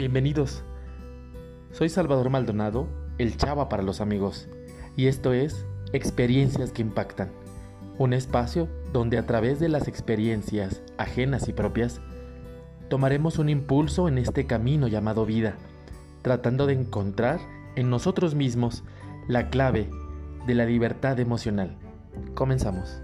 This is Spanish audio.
Bienvenidos. Soy Salvador Maldonado, el Chava para los amigos, y esto es Experiencias que Impactan, un espacio donde a través de las experiencias ajenas y propias, tomaremos un impulso en este camino llamado vida, tratando de encontrar en nosotros mismos la clave de la libertad emocional. Comenzamos.